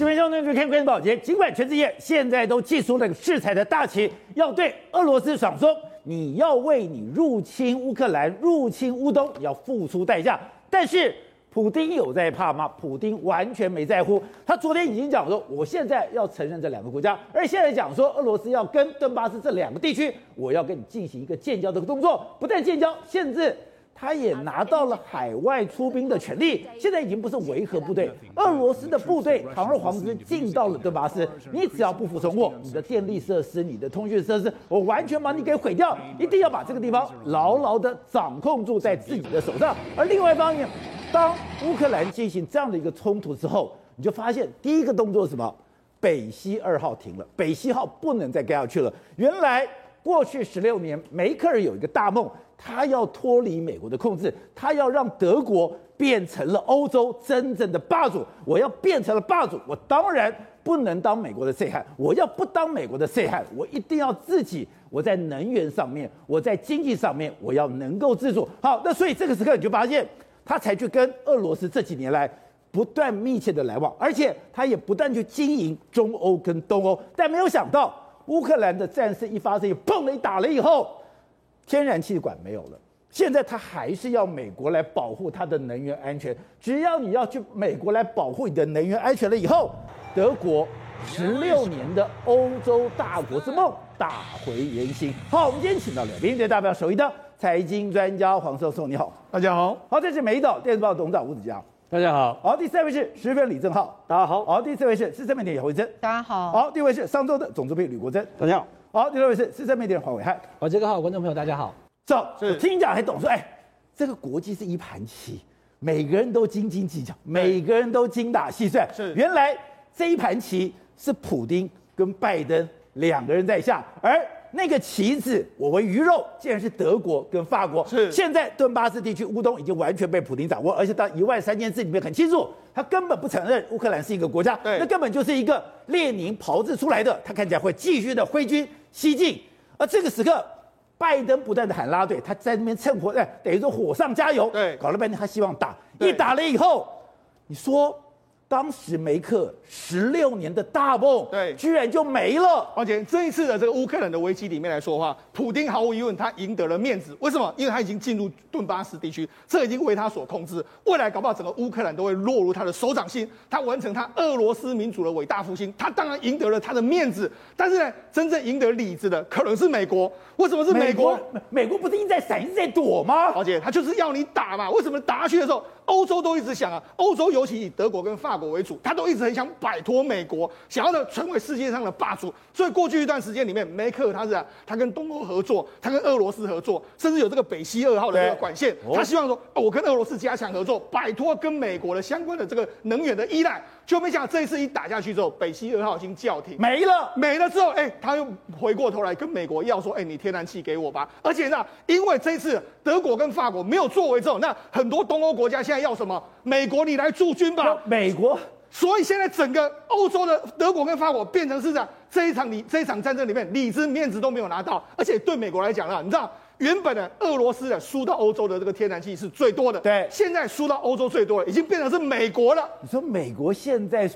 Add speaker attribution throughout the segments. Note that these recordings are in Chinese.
Speaker 1: 这边兄弟就看关保洁，尽管全世界现在都祭出了制裁的大旗，要对俄罗斯爽说，你要为你入侵乌克兰、入侵乌东要付出代价，但是。普丁有在怕吗？普丁完全没在乎。他昨天已经讲说，我现在要承认这两个国家，而现在讲说，俄罗斯要跟顿巴斯这两个地区，我要跟你进行一个建交的动作。不但建交，甚至他也拿到了海外出兵的权利。现在已经不是维和部队，俄罗斯的部队倘若皇军进到了顿巴斯。你只要不服从我，你的电力设施、你的通讯设施，我完全把你给毁掉。一定要把这个地方牢牢的掌控住在自己的手上。而另外一方面，当乌克兰进行这样的一个冲突之后，你就发现第一个动作是什么？北溪二号停了，北溪号不能再盖下去了。原来过去十六年，梅克尔有一个大梦，他要脱离美国的控制，他要让德国变成了欧洲真正的霸主。我要变成了霸主，我当然不能当美国的细汉。我要不当美国的细汉，我一定要自己，我在能源上面，我在经济上面，我要能够自主。好，那所以这个时刻你就发现。他才去跟俄罗斯这几年来不断密切的来往，而且他也不断去经营中欧跟东欧，但没有想到乌克兰的战事一发生，砰的一打了以后，天然气管没有了。现在他还是要美国来保护他的能源安全。只要你要去美国来保护你的能源安全了以后，德国十六年的欧洲大国之梦打回原形。好，我们今天请到了两位代表，首一的。财经专家黄教授，你好，
Speaker 2: 大家好。
Speaker 1: 好，这是美岛电子报董事长吴子嘉，
Speaker 2: 大家好。
Speaker 1: 好，第三位是时分李正浩，
Speaker 2: 大家好。
Speaker 1: 好，第四位是资深媒体姚惠珍，
Speaker 3: 大家好。
Speaker 1: 好，第五位是上周的总主编吕国珍，
Speaker 2: 大家好。
Speaker 1: 好，第六位是资深媒体人黄伟汉，
Speaker 4: 好，这个好，观众朋友大家好。
Speaker 1: 走，我听讲还懂说，哎，这个国际是一盘棋，每个人都斤斤计较，每个人都精打细算。是，原来这一盘棋是普丁跟拜登两个人在下，而。那个棋子，我为鱼肉，竟然是德国跟法国。是，现在顿巴斯地区乌东已经完全被普京掌握，而且到一万三千字里面很清楚，他根本不承认乌克兰是一个国家，对，那根本就是一个列宁炮制出来的，他看起来会继续的挥军西进。而这个时刻，拜登不断的喊拉队，他在那边趁火，哎，等于说火上加油，对，搞了半天他希望打，一打了以后，你说。当时梅克十六年的大梦，对，居然就没了。
Speaker 2: 而且这一次的这个乌克兰的危机里面来说的话，普丁毫无疑问他赢得了面子。为什么？因为他已经进入顿巴斯地区，这已经为他所控制。未来搞不好整个乌克兰都会落入他的手掌心，他完成他俄罗斯民主的伟大复兴。他当然赢得了他的面子，但是呢，真正赢得里子的可能是美国。为什么是美国？
Speaker 1: 美国，美国不是一直在闪，一直在躲吗？
Speaker 2: 而且他就是要你打嘛。为什么打下去的时候，欧洲都一直想啊？欧洲尤其以德国跟法国为主，他都一直很想摆脱美国，想要呢成为世界上的霸主。所以过去一段时间里面，梅克他是啊，他跟东欧合作，他跟俄罗斯合作，甚至有这个北溪二号的这个管线，他希望说，我跟俄罗斯加强合作，摆脱跟美国的相关的这个能源的依赖。就没想到这一次一打下去之后，北溪二号已经叫停，
Speaker 1: 没了，
Speaker 2: 没了之后，哎，他又回过头来跟美国要说，哎，你天然气给我吧。而且呢，因为这一次德国跟法国没有作为之后，那很多东欧国家现在要什么？美国你来驻军吧。
Speaker 1: 美国，
Speaker 2: 所以现在整个欧洲的德国跟法国变成是这样，这一场你这一场战争里面，里子面子都没有拿到，而且对美国来讲呢，你知道。原本的俄罗斯的输到欧洲的这个天然气是最多的，对，现在输到欧洲最多了已经变成是美国了。
Speaker 1: 你说美国现在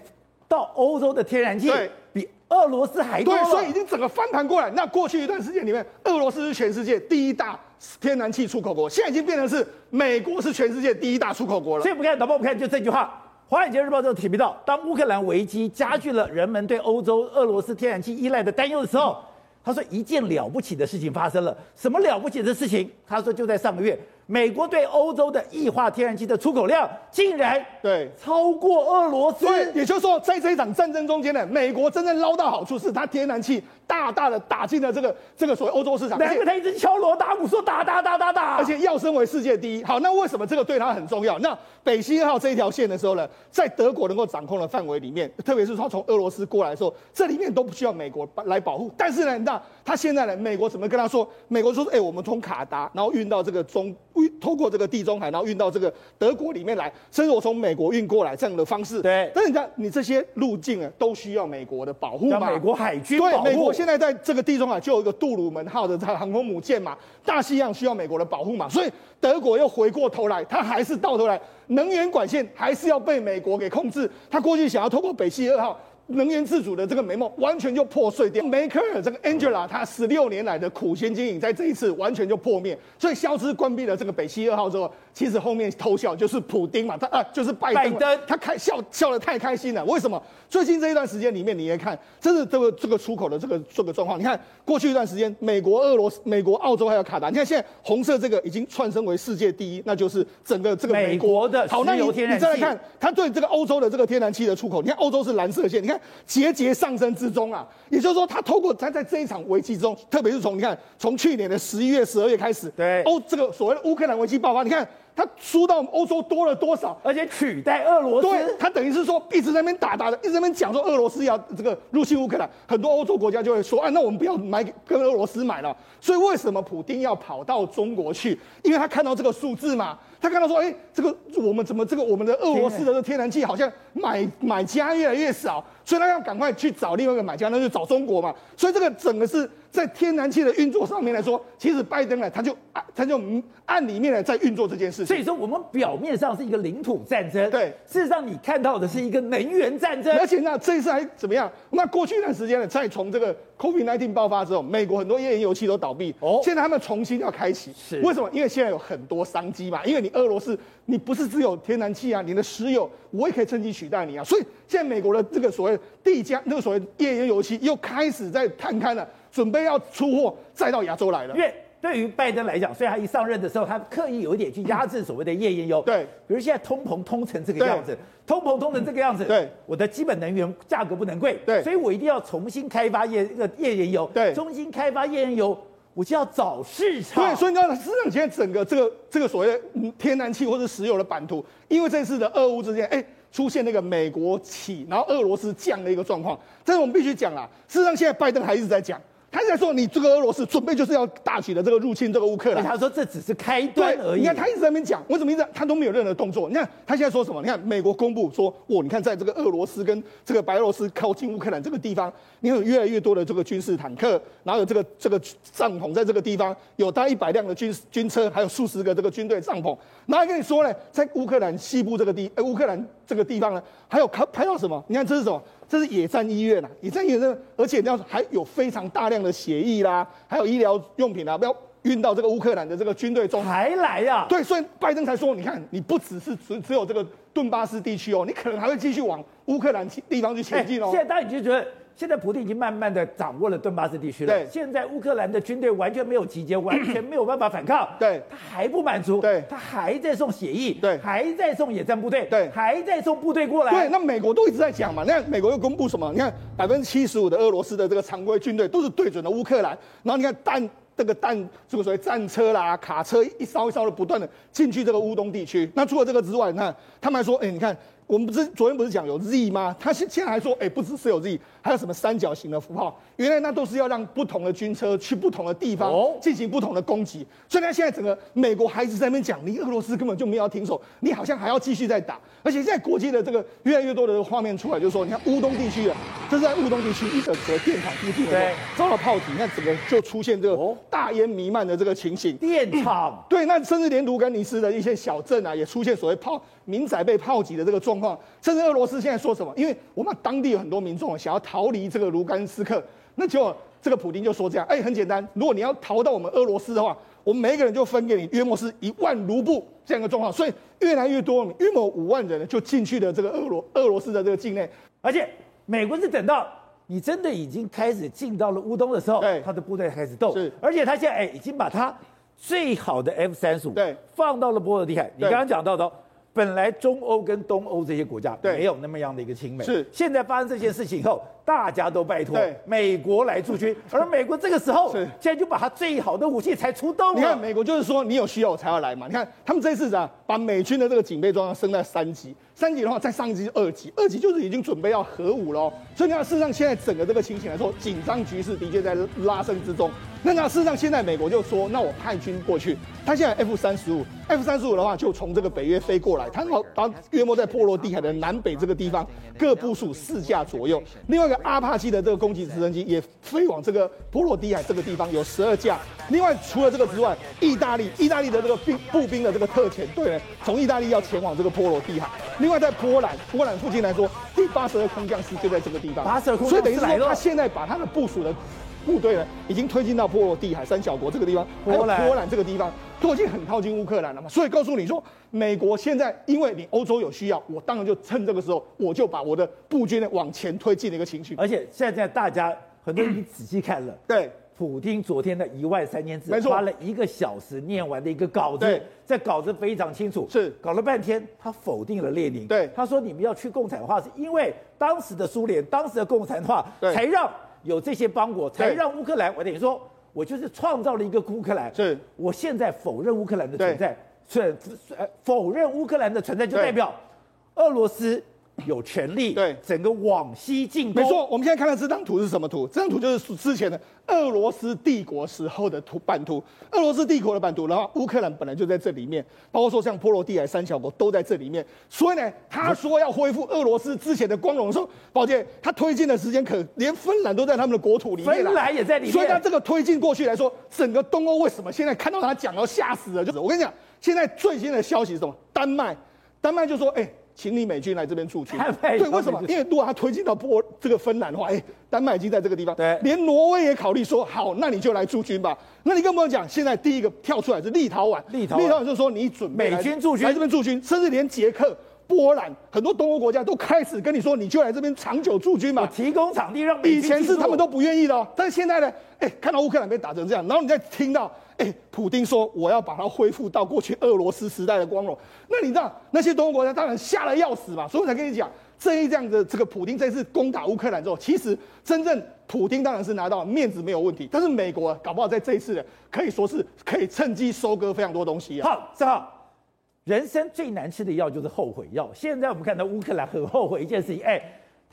Speaker 1: 到欧洲的天然气比俄罗斯还多，
Speaker 2: 对，所以已经整个翻盘过来。那过去一段时间里面，俄罗斯是全世界第一大天然气出口国，现在已经变成是美国是全世界第一大出口国了。
Speaker 1: 所以不看，导播不看，就这句话，《华尔街日报》就提到，当乌克兰危机加剧了人们对欧洲俄罗斯天然气依赖的担忧的时候。他说：“一件了不起的事情发生了，什么了不起的事情？”他说：“就在上个月。”美国对欧洲的液化天然气的出口量竟然对超过俄罗斯，
Speaker 2: 对，也就是说，在这一场战争中间呢，美国真正捞到好处是它天然气大大的打进了这个这个所谓欧洲市场，
Speaker 1: 难怪他一直敲锣打鼓说打打打打打，
Speaker 2: 而且要升为世界第一。好，那为什么这个对他很重要？那北溪二号这一条线的时候呢，在德国能够掌控的范围里面，特别是说从俄罗斯过来的时候，这里面都不需要美国来保护。但是呢，那他现在呢，美国怎么跟他说？美国说：“哎，我们从卡达，然后运到这个中。”运通过这个地中海，然后运到这个德国里面来，甚至我从美国运过来这样的方式。
Speaker 1: 对，
Speaker 2: 但是你看，你这些路径啊，都需要美国的保护嘛？
Speaker 1: 美国海军
Speaker 2: 对，美国现在在这个地中海就有一个杜鲁门号的这个航空母舰嘛，大西洋需要美国的保护嘛，所以德国又回过头来，他还是到头来，能源管线还是要被美国给控制。他过去想要透过北溪二号。能源自主的这个美梦完全就破碎掉。梅克尔这个 Angela，他十六年来的苦心经营，在这一次完全就破灭。所以消失关闭了这个北溪二号之后，其实后面偷笑就是普丁嘛，他啊就是拜登，拜登他开笑笑得太开心了。为什么？最近这一段时间里面，你也看，这是这个这个出口的这个这个状况。你看过去一段时间，美国、俄罗斯、美国、澳洲还有卡达，你看现在红色这个已经窜升为世界第一，那就是整个这个美
Speaker 1: 国，的石油天然气。
Speaker 2: 好，那你，你再来看，他对这个欧洲的这个天然气的出口，你看欧洲是蓝色线，你看。节节上升之中啊，也就是说，他透过他在这一场危机之中，特别是从你看，从去年的十一月、十二月开始，
Speaker 1: 对
Speaker 2: 欧这个所谓的乌克兰危机爆发，你看他输到欧洲多了多少，
Speaker 1: 而且取代俄罗斯，
Speaker 2: 对，他等于是说一直在那边打打的，一直在那边讲说俄罗斯要这个入侵乌克兰，很多欧洲国家就会说，啊，那我们不要买跟俄罗斯买了。所以为什么普丁要跑到中国去？因为他看到这个数字嘛。他看到说，哎、欸，这个我们怎么这个我们的俄罗斯的这个天然气好像买买家越来越少，所以他要赶快去找另外一个买家，那就找中国嘛。所以这个整个是在天然气的运作上面来说，其实拜登呢，他就他就按里面呢在运作这件事情。
Speaker 1: 所以说，我们表面上是一个领土战争，
Speaker 2: 对，
Speaker 1: 事实上你看到的是一个能源战争。
Speaker 2: 而且呢，这一次还怎么样？那过去一段时间呢，再从这个 COVID-19 爆发之后，美国很多页岩油气都倒闭，哦，现在他们重新要开启，是为什么？因为现在有很多商机嘛，因为你俄罗斯。你不是只有天然气啊，你的石油我也可以趁机取代你啊，所以现在美国的这个所谓地价那个所谓页岩油气又开始在探勘了，准备要出货再到亚洲来了。
Speaker 1: 因为对于拜登来讲，所以他一上任的时候，他刻意有一点去压制所谓的页岩油。
Speaker 2: 对，
Speaker 1: 比如现在通膨通成这个样子，通膨通成这个样子，
Speaker 2: 对，
Speaker 1: 我的基本能源价格不能贵，
Speaker 2: 对，
Speaker 1: 所以我一定要重新开发页这个页岩油，
Speaker 2: 对，
Speaker 1: 重新开发页岩油。我就要找市场，
Speaker 2: 对，所以你知道，市场现在整个这个这个所谓的天然气或者石油的版图，因为这次的俄乌之间，哎，出现那个美国起，然后俄罗斯降的一个状况，但是我们必须讲啦，事实上现在拜登还一直在讲。他在说，你这个俄罗斯准备就是要大举的这个入侵这个乌克兰。
Speaker 1: 他说这只是开端而已。
Speaker 2: 你看他一直在那边讲，我怎么一直他都没有任何动作？你看他现在说什么？你看美国公布说，哦，你看在这个俄罗斯跟这个白俄罗斯靠近乌克兰这个地方，你有越来越多的这个军事坦克，然后有这个这个帐篷在这个地方，有大概一百辆的军军车，还有数十个这个军队帐篷。然后还跟你说呢，在乌克兰西部这个地，呃，乌克兰这个地方呢，还有看拍到什么？你看这是什么？这是野战医院呐、啊，野战医院，而且你要还有非常大量的血液啦，还有医疗用品啊，不要运到这个乌克兰的这个军队中。
Speaker 1: 还来呀、啊？
Speaker 2: 对，所以拜登才说，你看，你不只是只只有这个顿巴斯地区哦，你可能还会继续往乌克兰地方去前进哦。
Speaker 1: 现在大家就觉得。现在普京已经慢慢的掌握了顿巴斯地区了。
Speaker 2: 对，
Speaker 1: 现在乌克兰的军队完全没有集结，完全没有办法反抗。
Speaker 2: 对，
Speaker 1: 他还不满足。
Speaker 2: 对，
Speaker 1: 他还在送协议。
Speaker 2: 对，还
Speaker 1: 在送野战部队。
Speaker 2: 对，
Speaker 1: 还在送部队过来。
Speaker 2: 对，那美国都一直在讲嘛。那美国又公布什么？你看，百分之七十五的俄罗斯的这个常规军队都是对准了乌克兰。然后你看弹这个弹，这个所谓战车啦、卡车一艘一艘的不断的进去这个乌东地区。那除了这个之外，你看他们还说，哎，你看。我们不是昨天不是讲有 Z 吗？他现现在还说，哎，不只是有 Z，还有什么三角形的符号？原来那都是要让不同的军车去不同的地方进行不同的攻击。所以，他现在整个美国还是在那边讲，你俄罗斯根本就没有停手，你好像还要继续在打。而且现在国际的这个越来越多的画面出来，就是说，你看乌东地区的，这是在乌东地区一个和电厂附近的时候遭到炮击，你看整个就出现这个大烟弥漫的这个情形。
Speaker 1: 电厂
Speaker 2: 对，那甚至连卢甘尼斯的一些小镇啊，也出现所谓炮民宅被炮击的这个状况。甚至俄罗斯现在说什么？因为我们当地有很多民众想要逃离这个卢甘斯克，那结果这个普丁就说这样：哎，很简单，如果你要逃到我们俄罗斯的话，我们每一个人就分给你约莫是一万卢布这样一个状况。所以越来越多，约莫五万人就进去了这个俄罗俄罗斯的这个境内。
Speaker 1: 而且美国是等到你真的已经开始进到了乌东的时候，
Speaker 2: 对，
Speaker 1: 他的部队开始动。
Speaker 2: 是，
Speaker 1: 而且他现在哎已经把他最好的 F 三十五
Speaker 2: 对
Speaker 1: 放到了波罗的海。你刚刚讲到的。本来中欧跟东欧这些国家，没有那么样的一个亲美，
Speaker 2: 是
Speaker 1: 现在发生这件事情以后，大家都拜托美国来驻军，而美国这个时候是现在就把他最好的武器才出动了。
Speaker 2: 你看美国就是说你有需要我才要来嘛。你看他们这次啊，把美军的这个警备装升到三级，三级的话再上一级是二级，二级就是已经准备要核武了。所以你看事实上现在整个这个情形来说，紧张局势的确在拉升之中。那那事实上现在美国就说，那我派军过去，他现在 F 三十五，F 三十五的话就从这个北约飞过来，他他约莫在波罗的海的南北这个地方各部署四架左右，另外一个阿帕奇的这个攻击直升机也飞往这个波罗的海这个地方有十二架，另外除了这个之外，意大利意大利的这个兵步兵的这个特遣队呢，从意大利要前往这个波罗的海，另外在波兰波兰附近来说，第八十二空降师就在这个地方，
Speaker 1: 八十二空
Speaker 2: 所以等于说他现在把他的部署的。部队呢，已经推进到波罗的海三小国这个地方，还有波兰这个地方，都已经很靠近乌克兰了嘛。所以告诉你说，美国现在因为你欧洲有需要，我当然就趁这个时候，我就把我的步军呢往前推进的一个情绪。
Speaker 1: 而且现在大家很多人已经仔细看了，
Speaker 2: 对，
Speaker 1: 普京昨天的一万三千字，
Speaker 2: 没错，
Speaker 1: 花了一个小时念完的一个稿子，这稿子非常清楚，
Speaker 2: 是。
Speaker 1: 搞了半天，他否定了列宁，
Speaker 2: 对，
Speaker 1: 他说你们要去共产化，是因为当时的苏联，当时的共产化才让。有这些邦国，才让乌克兰。我等于说，我就是创造了一个乌克兰。
Speaker 2: 是，
Speaker 1: 我现在否认乌克兰的存在，是否认乌克兰的存在，就代表俄罗斯。有权利对整个往西进攻，
Speaker 2: 没错。我们现在看到这张图是什么图？这张图就是之前的俄罗斯帝国时候的图版图。俄罗斯帝国的版图，然后乌克兰本来就在这里面，包括说像波罗的海三小国都在这里面。所以呢，他说要恢复俄罗斯之前的光荣的时候，抱歉，他推进的时间可连芬兰都在他们的国土里面，
Speaker 1: 芬兰也在里面。
Speaker 2: 所以他这个推进过去来说，整个东欧为什么现在看到他讲要吓死了？就是我跟你讲，现在最新的消息是什么？丹麦，丹麦就说，哎、欸。请你美军来这边驻军，对，为什么？因为如果他推进到波这个芬兰的话，哎，丹麦已经在这个地方，对，连挪威也考虑说，好，那你就来驻军吧。那你跟我们讲，现在第一个跳出来是立陶宛，立陶宛就是说你准备
Speaker 1: 美军驻军
Speaker 2: 来这边驻军，甚至连捷克、波兰很多东欧国家都开始跟你说，你就来这边长久驻军嘛，
Speaker 1: 提供场地让。
Speaker 2: 以前是他们都不愿意的哦，但是现在呢，哎，看到乌克兰被打成这样，然后你再听到。哎，普丁说我要把它恢复到过去俄罗斯时代的光荣。那你知道那些东欧国家当然吓得要死嘛，所以我才跟你讲，这一这样的这个普丁这次攻打乌克兰之后，其实真正普丁当然是拿到面子没有问题，但是美国搞不好在这一次可以说是可以趁机收割非常多东西啊。
Speaker 1: 好，正好，人生最难吃的药就是后悔药。现在我们看到乌克兰很后悔一件事情，哎。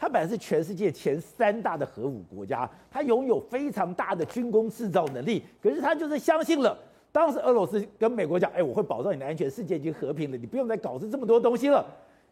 Speaker 1: 它本来是全世界前三大的核武国家，它拥有非常大的军工制造能力。可是它就是相信了当时俄罗斯跟美国讲：“哎，我会保障你的安全，世界已经和平了，你不用再搞这这么多东西了。”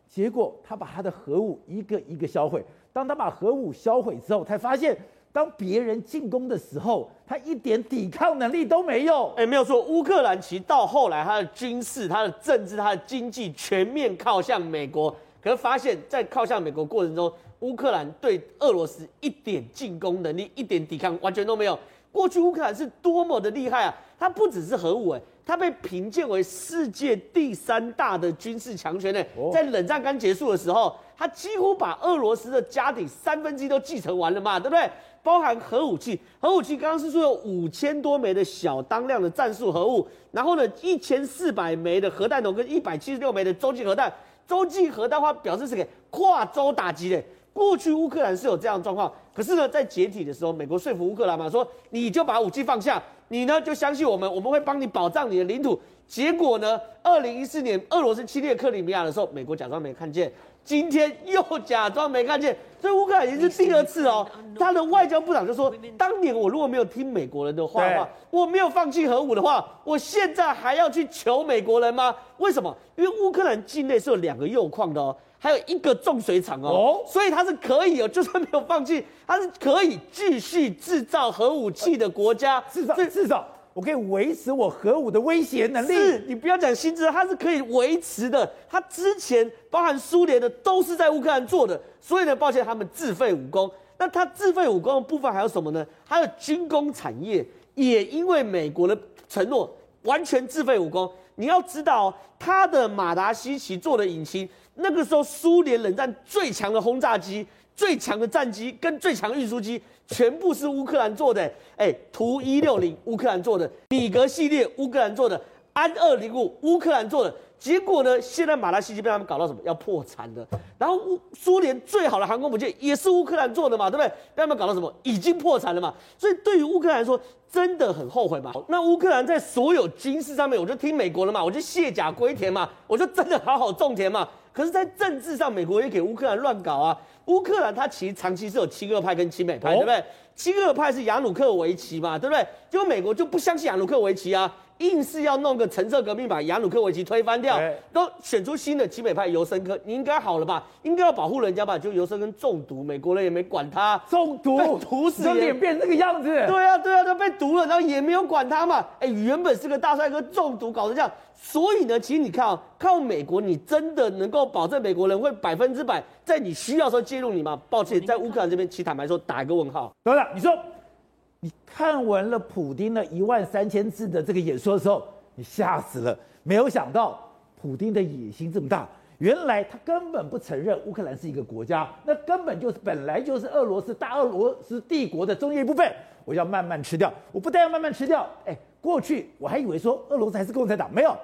Speaker 1: 结果他把他的核武一个一个销毁。当他把核武销毁之后，才发现当别人进攻的时候，他一点抵抗能力都没有。
Speaker 3: 哎，没有错，乌克兰其实到后来，他的军事、他的政治、他的经济全面靠向美国。可是发现，在靠向美国过程中，乌克兰对俄罗斯一点进攻能力、一点抵抗完全都没有。过去乌克兰是多么的厉害啊！它不只是核武，哎，它被评鉴为世界第三大的军事强权呢。在冷战刚结束的时候，它几乎把俄罗斯的家底三分之一都继承完了嘛，对不对？包含核武器，核武器刚刚是说有五千多枚的小当量的战术核武，然后呢，一千四百枚的核弹头跟一百七十六枚的洲际核弹。洲际核弹话表示是给跨洲打击的。过去乌克兰是有这样的状况，可是呢，在解体的时候，美国说服乌克兰嘛，说你就把武器放下，你呢就相信我们，我们会帮你保障你的领土。结果呢，二零一四年俄罗斯侵略克里米亚的时候，美国假装没看见。今天又假装没看见，所以乌克兰已经是第二次哦。他的外交部长就说：“当年我如果没有听美国人的话的话，我没有放弃核武的话，我现在还要去求美国人吗？为什么？因为乌克兰境内是有两个铀矿的哦，还有一个重水厂哦，所以它是可以哦，就算没有放弃，它是可以继续制造核武器的国家，
Speaker 1: 至少至少。”我可以维持我核武的威胁能力。
Speaker 3: 是，你不要讲新制，它是可以维持的。它之前包含苏联的都是在乌克兰做的，所以呢，抱歉，他们自废武功。那它自废武功的部分还有什么呢？还有军工产业也因为美国的承诺完全自废武功。你要知道，他的马达西奇做的引擎，那个时候苏联冷战最强的轰炸机。最强的战机跟最强运输机全部是乌克兰做的，哎，图一六零乌克兰做的，米格系列乌克兰做的，安二零五乌克兰做的。结果呢，现在马达西奇被他们搞到什么？要破产的。然后乌苏联最好的航空母舰也是乌克兰做的嘛，对不对？被他们搞到什么？已经破产了嘛。所以对于乌克兰来说，真的很后悔嘛。那乌克兰在所有军事上面，我就听美国的嘛，我就卸甲归田嘛，我就真的好好种田嘛。可是，在政治上，美国也给乌克兰乱搞啊。乌克兰它其实长期是有亲俄派跟亲美派，对不对？亲俄派是亚努克维奇嘛，对不对？结果美国就不相信亚努克维奇啊。硬是要弄个橙色革命，把亚努克维奇推翻掉，都选出新的亲美派尤申科，你应该好了吧？应该要保护人家吧？就尤申科中毒，美国人也没管他，
Speaker 1: 中毒，
Speaker 3: 被毒死，
Speaker 1: 脸变这个样子。
Speaker 3: 对啊，对啊，都被毒了，然后也没有管他嘛。哎，原本是个大帅哥，中毒搞成这样，所以呢，其实你看啊、哦，靠美国，你真的能够保证美国人会百分之百在你需要的时候介入你吗？抱歉，在乌克兰这边，其实坦白说，打一个问号。
Speaker 1: 董事长，你说你看完了普丁的一万三千字的这个演说的时候。你吓死了！没有想到普丁的野心这么大，原来他根本不承认乌克兰是一个国家，那根本就是本来就是俄罗斯大俄罗斯帝国的中间一部分。我要慢慢吃掉，我不但要慢慢吃掉，哎，过去我还以为说俄罗斯还是共产党，没有，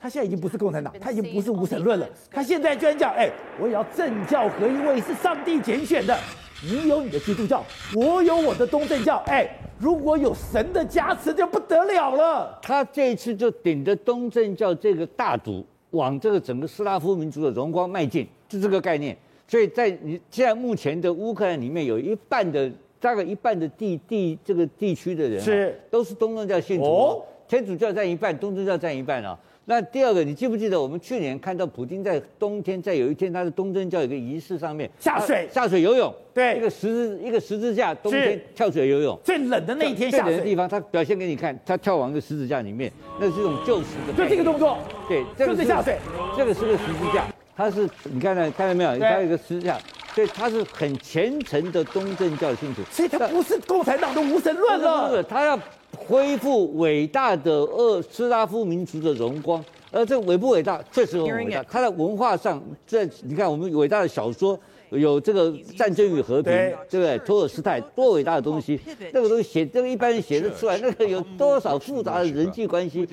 Speaker 1: 他现在已经不是共产党，他已经不是无神论了，他现在居然讲，哎，我也要政教合一，我也是上帝拣选的。你有你的基督教，我有我的东正教。哎，如果有神的加持，就不得了了。
Speaker 5: 他这一次就顶着东正教这个大毒，往这个整个斯拉夫民族的荣光迈进，就这个概念。所以在你现在目前的乌克兰里面，有一半的大概一半的地地这个地区的人是都是东正教信徒，哦，天主教占一半，东正教占一半啊。那第二个，你记不记得我们去年看到普京在冬天，在有一天他的东正教有一个仪式上面
Speaker 1: 下水。
Speaker 5: 下水游泳，
Speaker 1: 对，
Speaker 5: 一个十字一个十字架，冬天跳水游泳，
Speaker 1: 最冷的那一天下水，
Speaker 5: 最冷的地方，他表现给你看，他跳往一个十字架里面，那是一种救赎的，
Speaker 1: 就这个动作，
Speaker 5: 对，这个是下水，这个是个十字架，它是你看到看到没有？它有一个十字架，所以他是很虔诚的东正教信徒，
Speaker 1: 所以他不是共产党的无神论了，
Speaker 5: 不是，他要恢复伟大的俄斯拉夫民族的荣光。而这伟不伟大？确实很伟大。他的文化上，在你看我们伟大的小说，有这个《战争与和平》，对不对？托尔斯泰多伟大的东西，那个东西写，这个一般人写得出来，那个有多少复杂的人际关系？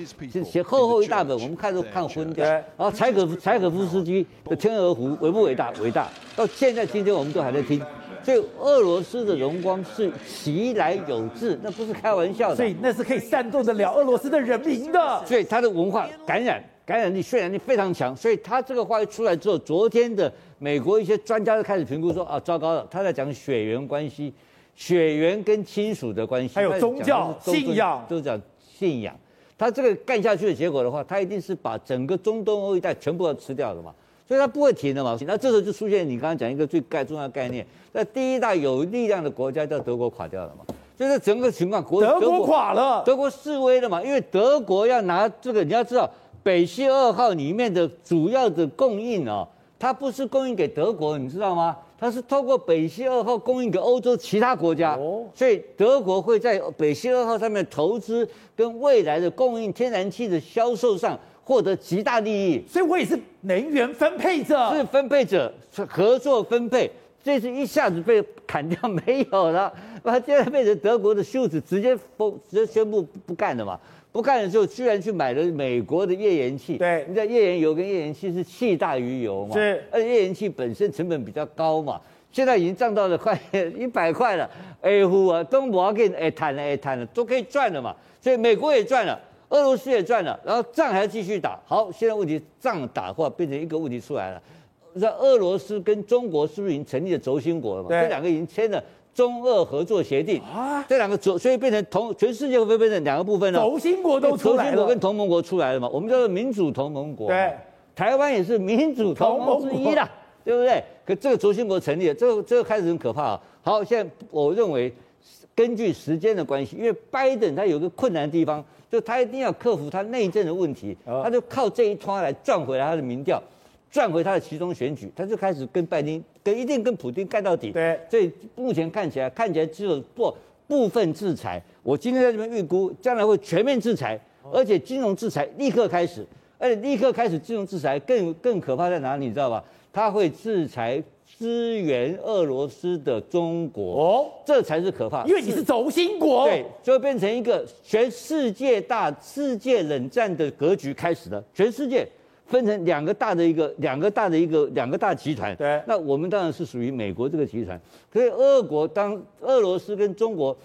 Speaker 5: 写厚厚一大本，我们看都看昏掉。然后柴可柴可夫斯基的《天鹅湖》伟不伟大？伟大。到现在今天我们都还在听。所以俄罗斯的荣光是其来有自，那不是开玩笑的。
Speaker 1: 所以那是可以煽动得了俄罗斯的人民的。
Speaker 5: 所以他的文化感染、感染力、渲染力非常强。所以他这个话一出来之后，昨天的美国一些专家就开始评估说：啊，糟糕了，他在讲血缘关系，血缘跟亲属的关系，
Speaker 1: 还有宗教信仰，
Speaker 5: 都讲信仰。他这个干下去的结果的话，他一定是把整个中东欧一带全部要吃掉的嘛。所以他不会停的嘛。那这时候就出现你刚刚讲一个最概重要的概念。那第一大有力量的国家叫德国垮掉了嘛？就是整个情况，国
Speaker 1: 德国垮了，
Speaker 5: 德国示威了嘛？因为德国要拿这个，你要知道，北溪二号里面的主要的供应哦，它不是供应给德国，你知道吗？它是透过北溪二号供应给欧洲其他国家。哦，所以德国会在北溪二号上面投资，跟未来的供应天然气的销售上获得极大利益。
Speaker 1: 所以我也是能源分配者，
Speaker 5: 是分配者，是合作分配。这次一下子被砍掉没有了，那现在变成德国的袖子，直接封，直接宣布不干了嘛？不干的时候，居然去买了美国的页岩气。
Speaker 1: 对，
Speaker 5: 你知道页岩油跟页岩气是气大于油嘛？
Speaker 1: 是，
Speaker 5: 而页岩气本身成本比较高嘛，现在已经涨到了快 一百块了。哎呼啊，都不要紧，哎谈了哎谈了，都可以赚了嘛。所以美国也赚了，俄罗斯也赚了，然后仗还要继续打。好，现在问题仗打的话变成一个问题出来了。在俄罗斯跟中国是不是已经成立了轴心国了嘛？这两个已经签了中俄合作协定啊，这两个所，所以变成同全世界会变成两个部分了？
Speaker 1: 轴心国都出来了，轴心国
Speaker 5: 跟同盟国出来了嘛？我们叫做民主同盟国。
Speaker 1: 对，
Speaker 5: 台湾也是民主同盟之一啦，对不对？可这个轴心国成立了，这个这个开始很可怕啊。好，现在我认为根据时间的关系，因为拜登他有个困难的地方，就他一定要克服他内政的问题，他就靠这一拖来赚回来他的民调。赚回他的其中选举，他就开始跟拜登跟一定跟普京干到底。
Speaker 1: 对，
Speaker 5: 所以目前看起来看起来只有部部分制裁。我今天在这边预估，将来会全面制裁，而且金融制裁立刻开始，而且立刻开始金融制裁更更可怕在哪里？你知道吧？他会制裁支援俄罗斯的中国。哦，这才是可怕，
Speaker 1: 因为你是轴心国。
Speaker 5: 对，就会变成一个全世界大世界冷战的格局开始了，全世界。分成两个大的一个，两个大的一个，两个大集团。
Speaker 1: 对，
Speaker 5: 那我们当然是属于美国这个集团。所以，俄国当俄罗斯跟中国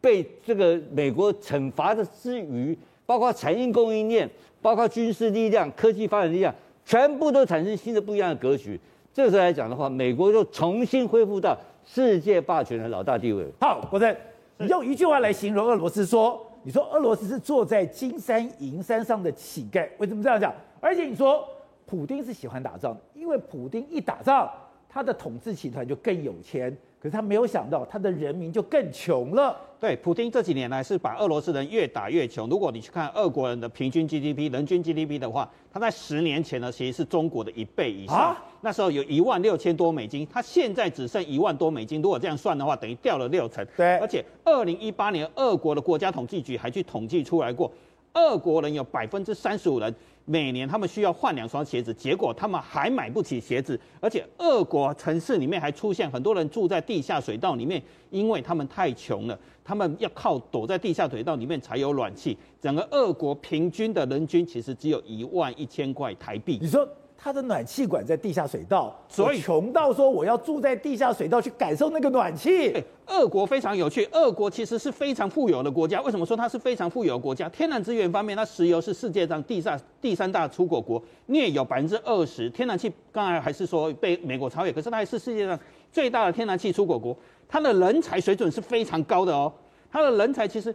Speaker 5: 被这个美国惩罚的之余，包括产业供应链、包括军事力量、科技发展力量，全部都产生新的不一样的格局。这时候来讲的话，美国就重新恢复到世界霸权的老大地位。
Speaker 1: 好，国珍，你用一句话来形容俄罗斯，说你说俄罗斯是坐在金山银山上的乞丐，为什么这样讲？而且你说普丁是喜欢打仗，因为普丁一打仗，他的统治集团就更有钱。可是他没有想到，他的人民就更穷了。
Speaker 6: 对，普京这几年来是把俄罗斯人越打越穷。如果你去看俄国人的平均 GDP、人均 GDP 的话，他在十年前呢，其实是中国的一倍以上。啊、那时候有一万六千多美金，他现在只剩一万多美金。如果这样算的话，等于掉了六成。
Speaker 1: 对，
Speaker 6: 而且二零一八年，俄国的国家统计局还去统计出来过，俄国人有百分之三十五人。每年他们需要换两双鞋子，结果他们还买不起鞋子，而且俄国城市里面还出现很多人住在地下水道里面，因为他们太穷了，他们要靠躲在地下水道里面才有暖气。整个俄国平均的人均其实只有一万一千块台币。
Speaker 1: 你说？它的暖气管在地下水道，所以穷到说我要住在地下水道去感受那个暖气。
Speaker 6: 俄国非常有趣，俄国其实是非常富有的国家。为什么说它是非常富有的国家？天然资源方面，它石油是世界上第三第三大出口国，镍有百分之二十。天然气刚才还是说被美国超越，可是它还是世界上最大的天然气出口国。它的人才水准是非常高的哦，它的人才其实。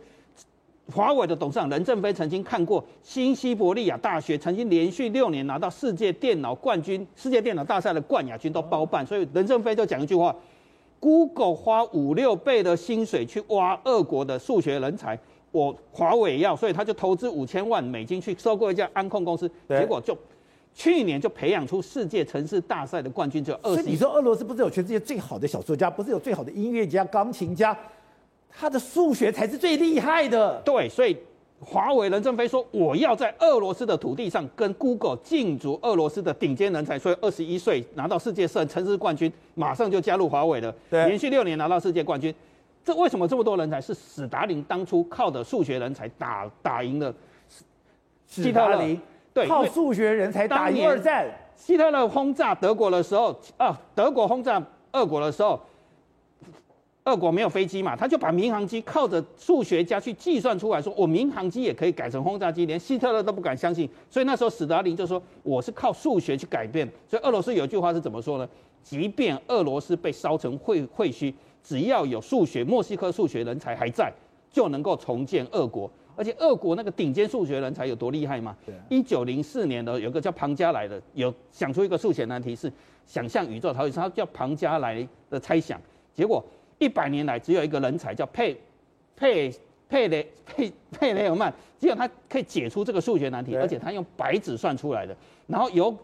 Speaker 6: 华为的董事长任正非曾经看过新西伯利亚大学曾经连续六年拿到世界电脑冠军、世界电脑大赛的冠亚军都包办，所以任正非就讲一句话：Google 花五六倍的薪水去挖俄国的数学人才，我华为要，所以他就投资五千万美金去收购一家安控公司，结果就去年就培养出世界城市大赛的冠军，就二十。
Speaker 1: 你说俄罗斯不是有全世界最好的小说家，不是有最好的音乐家、钢琴家？他的数学才是最厉害的。
Speaker 6: 对，所以华为任正非说，我要在俄罗斯的土地上跟 Google 竞逐俄罗斯的顶尖人才，所以二十一岁拿到世界城市冠军，马上就加入华为了。对，连续六年拿到世界冠军，这为什么这么多人才？是史达林当初靠的数学人才打打赢了
Speaker 1: 希特勒。对，靠数学人才打赢二战。
Speaker 6: 希特勒轰炸德国的时候，啊，德国轰炸俄国的时候。俄国没有飞机嘛，他就把民航机靠着数学家去计算出来，说我民航机也可以改成轰炸机，连希特勒都不敢相信。所以那时候史达林就说，我是靠数学去改变。所以俄罗斯有一句话是怎么说呢？即便俄罗斯被烧成废废墟，只要有数学，墨西哥数学人才还在，就能够重建俄国。而且俄国那个顶尖数学人才有多厉害吗？一九零四年的有个叫庞加莱的，有想出一个数学难题是想象宇宙，他他叫庞加莱的猜想，结果。一百年来，只有一个人才叫佩佩佩雷佩佩雷尔曼，只有他可以解出这个数学难题，而且他用白纸算出来的。然后由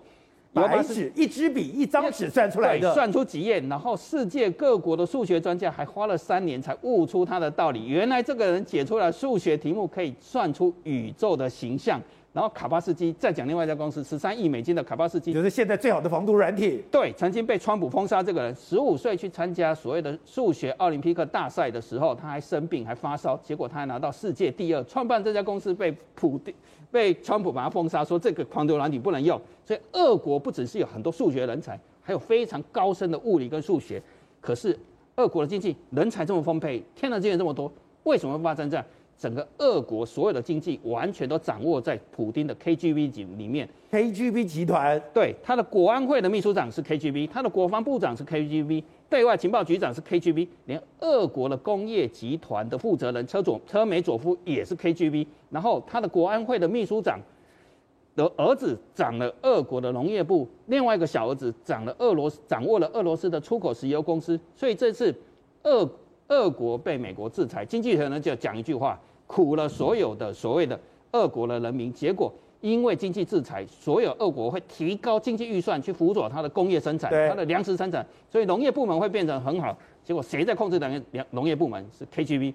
Speaker 1: 白纸一支笔一张纸算出来的，
Speaker 6: 算出几页。然后世界各国的数学专家还花了三年才悟出他的道理。原来这个人解出来数学题目可以算出宇宙的形象。然后卡巴斯基再讲另外一家公司十三亿美金的卡巴斯基，
Speaker 1: 就是现在最好的防毒软体。
Speaker 6: 对，曾经被川普封杀这个人，十五岁去参加所谓的数学奥林匹克大赛的时候，他还生病还发烧，结果他还拿到世界第二。创办这家公司被普丁被川普把他封杀，说这个防毒软体不能用。所以俄国不只是有很多数学人才，还有非常高深的物理跟数学。可是俄国的经济人才这么丰沛，天然资源这么多，为什么会发生这样？整个俄国所有的经济完全都掌握在普丁的 KGB 集里面。
Speaker 1: KGB 集团，
Speaker 6: 对，他的国安会的秘书长是 KGB，他的国防部长是 KGB，对外情报局长是 KGB，连俄国的工业集团的负责人车佐车梅佐夫也是 KGB。然后他的国安会的秘书长的儿子掌了俄国的农业部，另外一个小儿子掌了俄罗斯，掌握了俄罗斯的出口石油公司。所以这次俄。俄国被美国制裁，经济学人就讲一句话：苦了所有的所谓的俄国的人民。结果因为经济制裁，所有俄国会提高经济预算去辅佐它的工业生产，它的粮食生产，所以农业部门会变成很好。结果谁在控制农业农业部门是 KGB，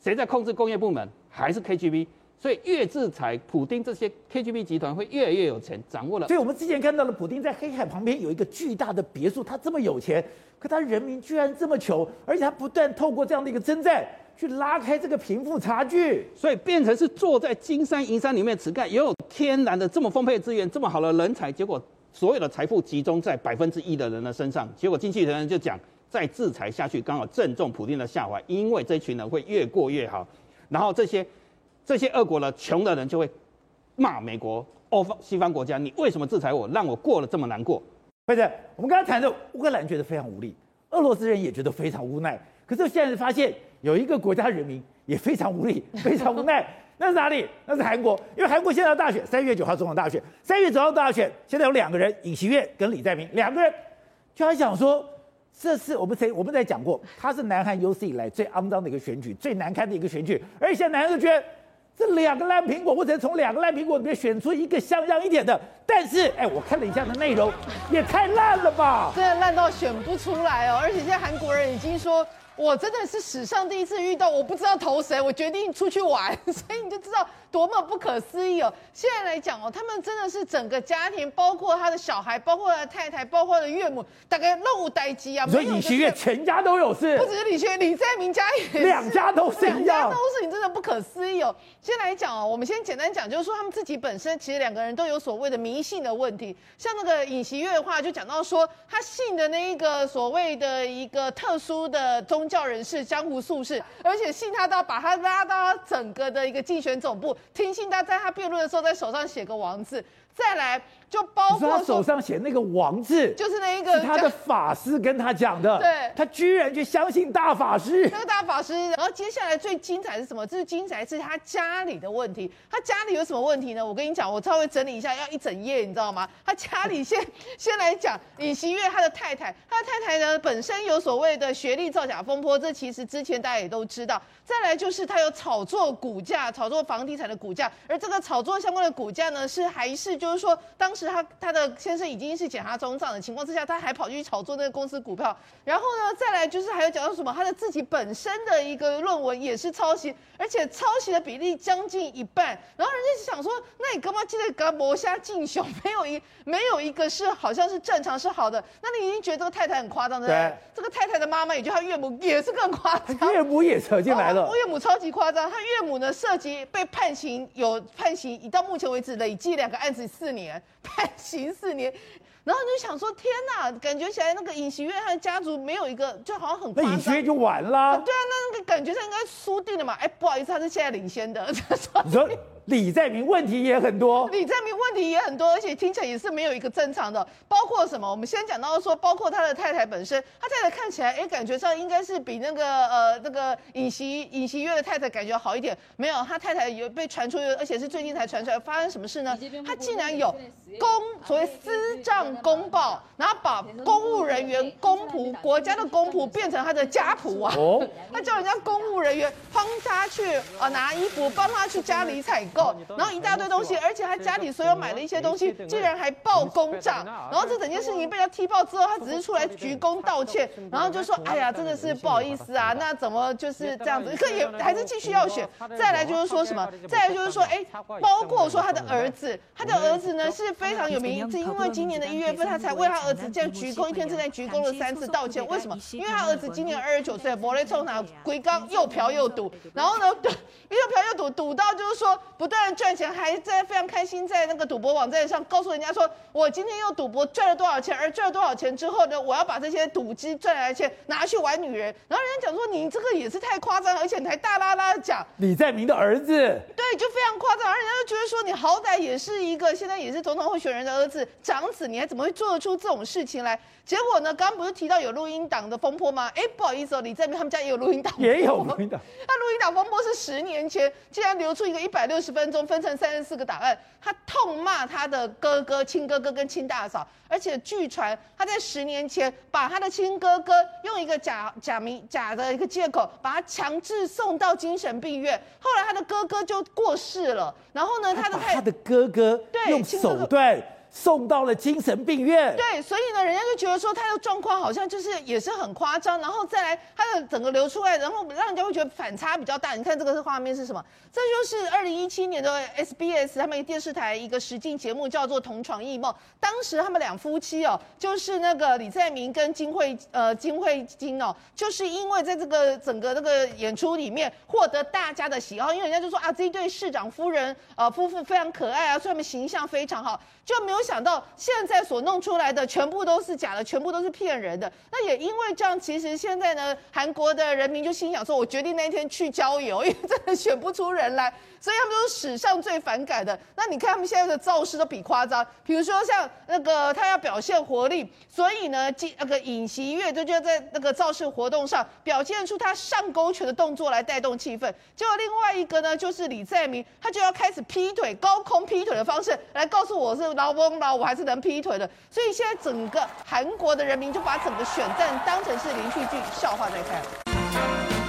Speaker 6: 谁在控制工业部门还是 KGB。所以越制裁普丁这些 KGB 集团会越来越有钱，掌握了。
Speaker 1: 所以我们之前看到了普丁在黑海旁边有一个巨大的别墅，他这么有钱。可他人民居然这么穷，而且他不断透过这样的一个征战去拉开这个贫富差距，
Speaker 6: 所以变成是坐在金山银山里面，只干也有天然的这么丰沛的资源，这么好的人才，结果所有的财富集中在百分之一的人的身上，结果经济人就讲，再制裁下去刚好正中普丁的下怀，因为这群人会越过越好，然后这些这些俄国的穷的人就会骂美国。欧方西方国家，你为什么制裁我，让我过了这么难过？
Speaker 1: 不是，我们刚才谈的乌克兰觉得非常无力，俄罗斯人也觉得非常无奈。可是现在发现有一个国家人民也非常无力，非常无奈。那是哪里？那是韩国，因为韩国现在要大选，三月九号总统大选，三月九号大选，现在有两个人，尹锡悦跟李在明两个人，就还想说，这次我们谁我们在讲过，他是南韩有史以来最肮脏的一个选举，最难看的一个选举，而且南韩就觉得这两个烂苹果，我只能从两个烂苹果里面选出一个像样一点的，但是哎，我看了一下的内容，也太烂了吧，
Speaker 7: 真的烂到选不出来哦，而且现在韩国人已经说。我真的是史上第一次遇到，我不知道投谁，我决定出去玩，所以你就知道多么不可思议哦。现在来讲哦，他们真的是整个家庭，包括他的小孩，包括他的太太，包括他的岳母，大概漏待机啊。
Speaker 1: 所以李锡悦全家都有事，
Speaker 7: 不只是李学，李在明家也是，
Speaker 1: 两家都是，
Speaker 7: 两家都是，你真的不可思议哦。先来讲哦，我们先简单讲，就是说他们自己本身其实两个人都有所谓的迷信的问题，像那个尹锡悦的话，就讲到说他信的那一个所谓的一个特殊的宗。宗教人士江湖术士，而且信他到把他拉到整个的一个竞选总部，听信他在他辩论的时候在手上写个王字，再来。就包括
Speaker 1: 他手上写那个王字，
Speaker 7: 就是那一个
Speaker 1: 是他的法师跟他讲的。
Speaker 7: 对，
Speaker 1: 他居然去相信大法师。
Speaker 7: 那个大法师，然后接下来最精彩是什么？这是精彩是他家里的问题。他家里有什么问题呢？我跟你讲，我稍微整理一下，要一整页，你知道吗？他家里先先来讲尹锡悦他的太太，他的太太呢本身有所谓的学历造假风波，这其实之前大家也都知道。再来就是他有炒作股价，炒作房地产的股价，而这个炒作相关的股价呢，是还是就是说当时。他他的先生已经是检察终账的情况之下，他还跑去炒作那个公司股票，然后呢，再来就是还有讲到什么，他的自己本身的一个论文也是抄袭，而且抄袭的比例将近一半，然后人家就想说，那你干嘛记得干磨瞎敬雄？没有一没有一个是好像是正常是好的，那你已经觉得这个太太很夸张，对不对？这个太太的妈妈，也就他岳母也是更夸张，
Speaker 1: 岳母也扯进来了，
Speaker 7: 我岳母超级夸张，他岳母呢涉及被判刑有判刑，已到目前为止累计两个案子四年。判刑四年，然后你就想说，天哪，感觉起来那个尹锡悦他的家族没有一个，就好像很。
Speaker 1: 那尹锡悦就完了。
Speaker 7: 对啊，那那个感觉上应该输定了嘛。哎，不好意思，他是现在领先的。
Speaker 1: 你说。李在明问题也很多，
Speaker 7: 李在明问题也很多，而且听起来也是没有一个正常的，包括什么？我们先讲到说，包括他的太太本身，他太太看起来，哎，感觉上应该是比那个呃那个尹锡尹锡悦的太太感觉好一点，没有，他太太有被传出，而且是最近才传出来，发生什么事呢？他竟然有公所谓私账公报，然后把公务人员公仆国家的公仆变成他的家仆啊，哦，他叫人家公务人员帮他去呃拿衣服，帮他去家里采。够，然后一大堆东西，而且他家里所有买的一些东西，竟然还报公账。然后这整件事情被他踢爆之后，他只是出来鞠躬道歉，然后就说：“哎呀，真的是不好意思啊，那怎么就是这样子？可也还是继续要选。再来就是说什么？再来就是说，哎，包括说他的儿子，他的儿子呢是非常有名，是因为今年的一月份他才为他儿子这样鞠躬，一天之内鞠躬了三次道歉。为什么？因为他儿子今年二十九岁，没在冲拿龟缸又嫖又赌，然后呢，又嫖又赌，赌到就是说。不不断赚钱，还在非常开心，在那个赌博网站上告诉人家说，我今天又赌博赚了多少钱，而赚了多少钱之后呢，我要把这些赌机赚来的钱拿去玩女人。然后人家讲说，你这个也是太夸张，而且你还大啦啦的讲
Speaker 1: 李在明的儿子，
Speaker 7: 对，就非常夸张。而人家就觉得说，你好歹也是一个现在也是总统候选人的儿子，长子，你还怎么会做得出这种事情来？结果呢，刚刚不是提到有录音档的风波吗？哎，不好意思哦，李在明他们家也有录音档，
Speaker 1: 也有录音档。
Speaker 7: 那录音档风波是十年前，竟然流出一个一百六十分钟，分成三十四个档案。他痛骂他的哥哥、亲哥哥跟亲大嫂，而且据传他在十年前把他的亲哥哥用一个假假名假的一个借口，把他强制送到精神病院。后来他的哥哥就过世了，然后呢，他的太
Speaker 1: 他的哥哥用手段。送到了精神病院。
Speaker 7: 对，所以呢，人家就觉得说他的状况好像就是也是很夸张，然后再来他的整个流出来，然后让人家会觉得反差比较大。你看这个画面是什么？这就是二零一七年的 SBS 他们电视台一个实境节目叫做《同床异梦》，当时他们两夫妻哦，就是那个李在明跟金惠呃金惠晶哦，就是因为在这个整个那个演出里面获得大家的喜好，因为人家就说啊这一对市长夫人呃夫妇非常可爱啊，所以他们形象非常好，就没有。想到现在所弄出来的全部都是假的，全部都是骗人的。那也因为这样，其实现在呢，韩国的人民就心想说：“我决定那一天去郊游，因为真的选不出人来。”所以他们都是史上最反感的。那你看他们现在的造势都比夸张，比如说像那个他要表现活力，所以呢，进那个尹锡悦就就在那个造势活动上表现出他上勾拳的动作来带动气氛。结果另外一个呢，就是李在明，他就要开始劈腿，高空劈腿的方式来告诉我是老我还是能劈腿的。所以现在整个韩国的人民就把整个选战当成是连续剧笑话在看。